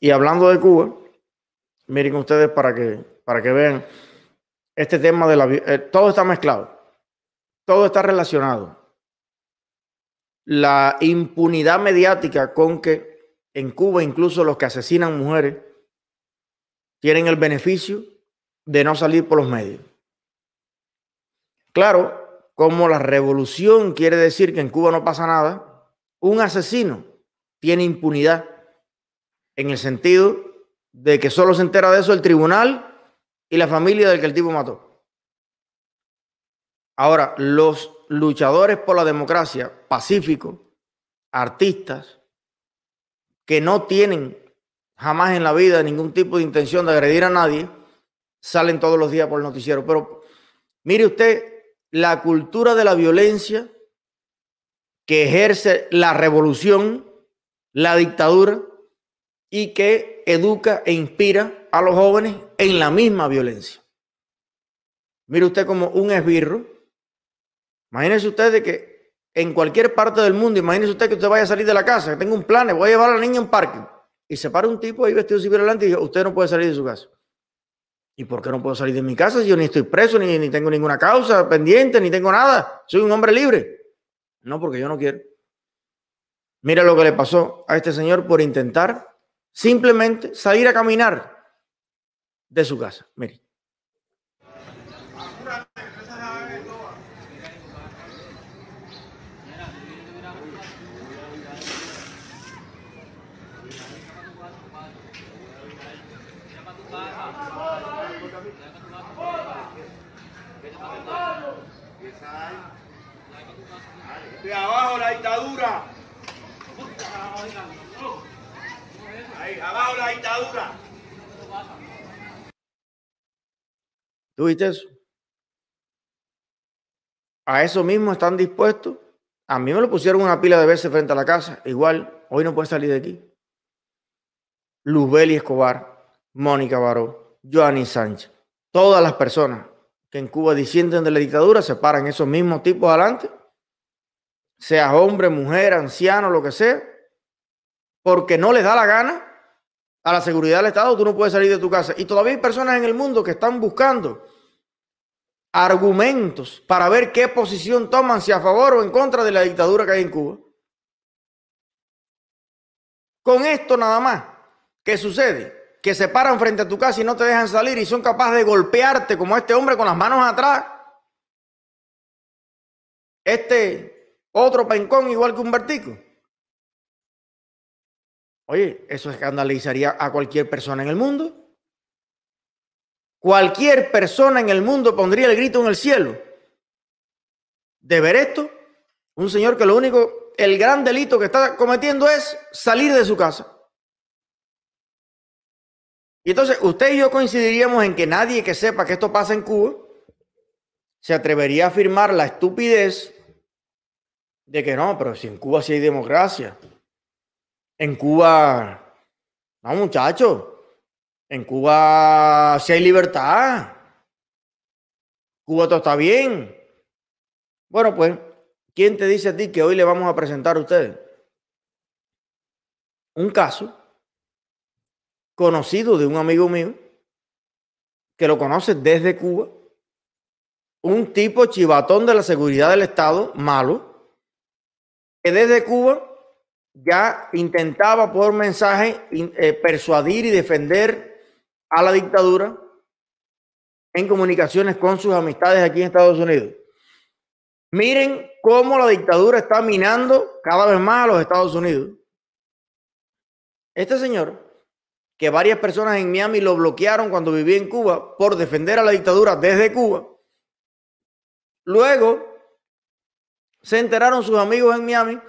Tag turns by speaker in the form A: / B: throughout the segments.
A: Y hablando de Cuba, miren ustedes para que, para que vean este tema de la... Eh, todo está mezclado, todo está relacionado. La impunidad mediática con que en Cuba incluso los que asesinan mujeres tienen el beneficio de no salir por los medios. Claro, como la revolución quiere decir que en Cuba no pasa nada, un asesino tiene impunidad en el sentido de que solo se entera de eso el tribunal y la familia del que el tipo mató. Ahora, los luchadores por la democracia pacíficos, artistas, que no tienen jamás en la vida ningún tipo de intención de agredir a nadie, salen todos los días por el noticiero. Pero mire usted la cultura de la violencia que ejerce la revolución, la dictadura, y que educa e inspira a los jóvenes en la misma violencia. Mire usted como un esbirro. Imagínese usted que en cualquier parte del mundo, imagínese usted que usted vaya a salir de la casa, que tenga un plan, voy a llevar a la niña a un parque. Y se para un tipo ahí vestido civil adelante y dice, usted no puede salir de su casa. ¿Y por qué no puedo salir de mi casa si yo ni estoy preso, ni, ni tengo ninguna causa pendiente, ni tengo nada? Soy un hombre libre. No, porque yo no quiero. Mira lo que le pasó a este señor por intentar simplemente salir a caminar de su casa. Mire.
B: De abajo la dictadura. Abajo la dictadura.
A: ¿Tú viste eso? A eso mismo están dispuestos. A mí me lo pusieron una pila de veces frente a la casa. Igual, hoy no puede salir de aquí. Luzbeli Escobar, Mónica Baró, Joanny Sánchez. Todas las personas que en Cuba disienten de la dictadura se paran esos mismos tipos adelante sea hombre, mujer, anciano, lo que sea, porque no les da la gana a la seguridad del Estado, tú no puedes salir de tu casa. Y todavía hay personas en el mundo que están buscando argumentos para ver qué posición toman, si a favor o en contra de la dictadura que hay en Cuba. Con esto nada más, ¿qué sucede? Que se paran frente a tu casa y no te dejan salir y son capaces de golpearte como este hombre con las manos atrás. Este otro pencón igual que un vertico. Oye, eso escandalizaría a cualquier persona en el mundo. Cualquier persona en el mundo pondría el grito en el cielo. De ver esto, un señor que lo único, el gran delito que está cometiendo es salir de su casa. Y entonces usted y yo coincidiríamos en que nadie que sepa que esto pasa en Cuba se atrevería a afirmar la estupidez de que no, pero si en Cuba sí hay democracia. En Cuba, no muchachos, en Cuba sí hay libertad. Cuba todo está bien. Bueno, pues, ¿quién te dice a ti que hoy le vamos a presentar a ustedes? Un caso conocido de un amigo mío que lo conoce desde Cuba, un tipo chivatón de la seguridad del Estado, malo, desde Cuba ya intentaba por mensaje eh, persuadir y defender a la dictadura en comunicaciones con sus amistades aquí en Estados Unidos. Miren cómo la dictadura está minando cada vez más a los Estados Unidos. Este señor, que varias personas en Miami lo bloquearon cuando vivía en Cuba por defender a la dictadura desde Cuba, luego se enteraron sus amigos en Miami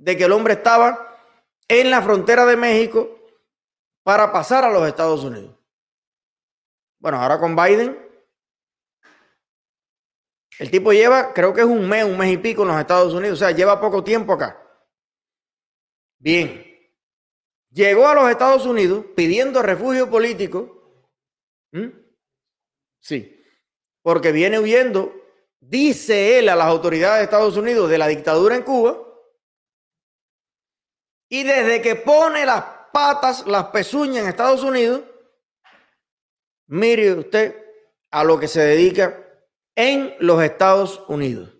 A: de que el hombre estaba en la frontera de México para pasar a los Estados Unidos. Bueno, ahora con Biden, el tipo lleva, creo que es un mes, un mes y pico en los Estados Unidos, o sea, lleva poco tiempo acá. Bien, llegó a los Estados Unidos pidiendo refugio político. Sí, porque viene huyendo dice él a las autoridades de Estados Unidos de la dictadura en Cuba, y desde que pone las patas, las pezuñas en Estados Unidos, mire usted a lo que se dedica en los Estados Unidos.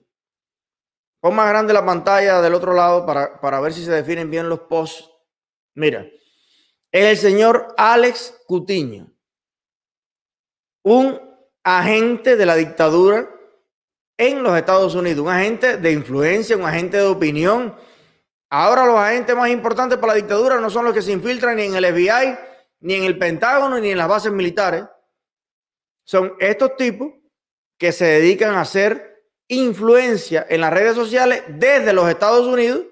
A: Pon más grande la pantalla del otro lado para, para ver si se definen bien los posts. Mira, es el señor Alex Cutiño, un agente de la dictadura en los Estados Unidos, un agente de influencia, un agente de opinión. Ahora los agentes más importantes para la dictadura no son los que se infiltran ni en el FBI, ni en el Pentágono, ni en las bases militares. Son estos tipos que se dedican a hacer influencia en las redes sociales desde los Estados Unidos.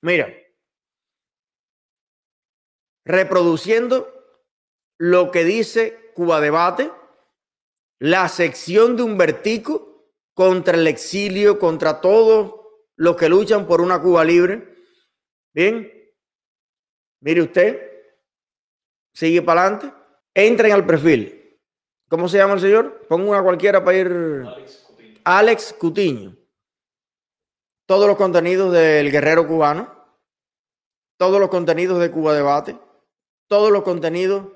A: Mira, reproduciendo lo que dice Cuba Debate, la sección de Humbertico contra el exilio, contra todos los que luchan por una Cuba libre. Bien, mire usted, sigue para adelante, entren al perfil. ¿Cómo se llama el señor? Pongo una cualquiera para ir. Alex Cutiño. Alex Cutiño. Todos los contenidos del guerrero cubano, todos los contenidos de Cuba Debate, todos los contenidos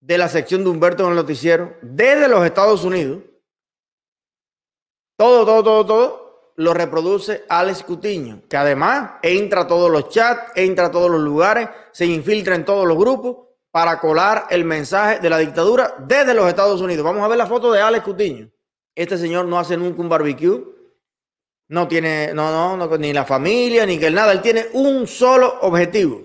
A: de la sección de Humberto en el noticiero, desde los Estados Unidos, todo, todo, todo, todo, lo reproduce Alex Cutiño, que además entra a todos los chats, entra a todos los lugares, se infiltra en todos los grupos para colar el mensaje de la dictadura desde los Estados Unidos. Vamos a ver la foto de Alex Cutiño. Este señor no hace nunca un barbecue, no tiene, no, no, no ni la familia, ni que nada, él tiene un solo objetivo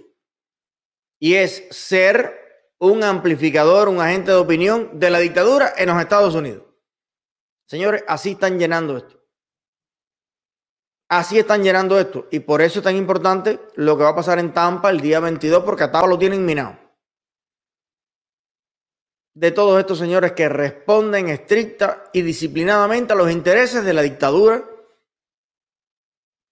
A: y es ser un amplificador, un agente de opinión de la dictadura en los Estados Unidos. Señores, así están llenando esto. Así están llenando esto. Y por eso es tan importante lo que va a pasar en Tampa el día 22, porque a Tampa lo tienen minado. De todos estos señores que responden estricta y disciplinadamente a los intereses de la dictadura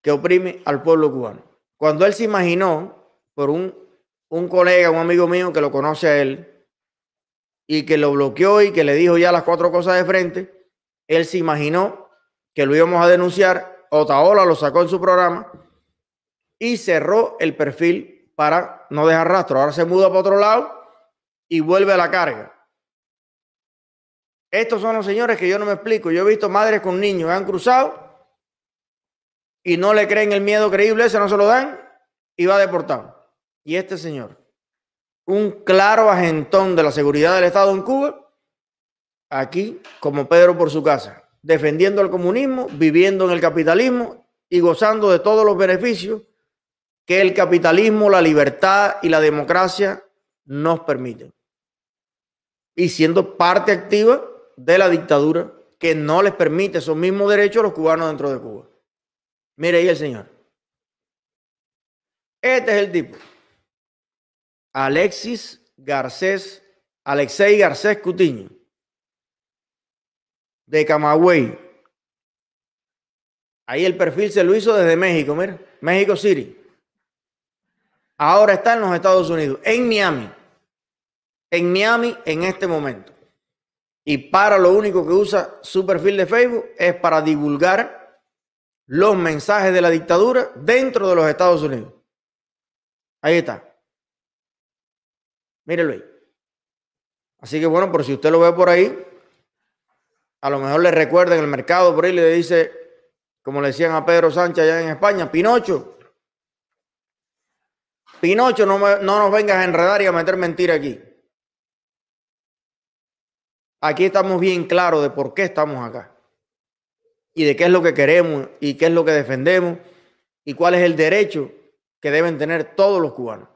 A: que oprime al pueblo cubano. Cuando él se imaginó, por un un colega, un amigo mío que lo conoce a él y que lo bloqueó y que le dijo ya las cuatro cosas de frente, él se imaginó que lo íbamos a denunciar, Otaola lo sacó en su programa y cerró el perfil para no dejar rastro. Ahora se muda para otro lado y vuelve a la carga. Estos son los señores que yo no me explico. Yo he visto madres con niños que han cruzado y no le creen el miedo creíble, ese no se lo dan y va deportado y este señor, un claro agentón de la seguridad del Estado en Cuba, aquí como Pedro por su casa, defendiendo el comunismo, viviendo en el capitalismo y gozando de todos los beneficios que el capitalismo, la libertad y la democracia nos permiten. Y siendo parte activa de la dictadura que no les permite esos mismos derechos a los cubanos dentro de Cuba. Mire ahí el señor. Este es el tipo. Alexis Garcés, Alexei Garcés Cutiño, de Camagüey. Ahí el perfil se lo hizo desde México, mira, México City. Ahora está en los Estados Unidos, en Miami. En Miami en este momento. Y para lo único que usa su perfil de Facebook es para divulgar los mensajes de la dictadura dentro de los Estados Unidos. Ahí está. Mírelo ahí. Así que bueno, por si usted lo ve por ahí, a lo mejor le recuerda en el mercado por ahí le dice, como le decían a Pedro Sánchez allá en España, Pinocho, Pinocho, no, no nos vengas a enredar y a meter mentira aquí. Aquí estamos bien claros de por qué estamos acá y de qué es lo que queremos y qué es lo que defendemos y cuál es el derecho que deben tener todos los cubanos.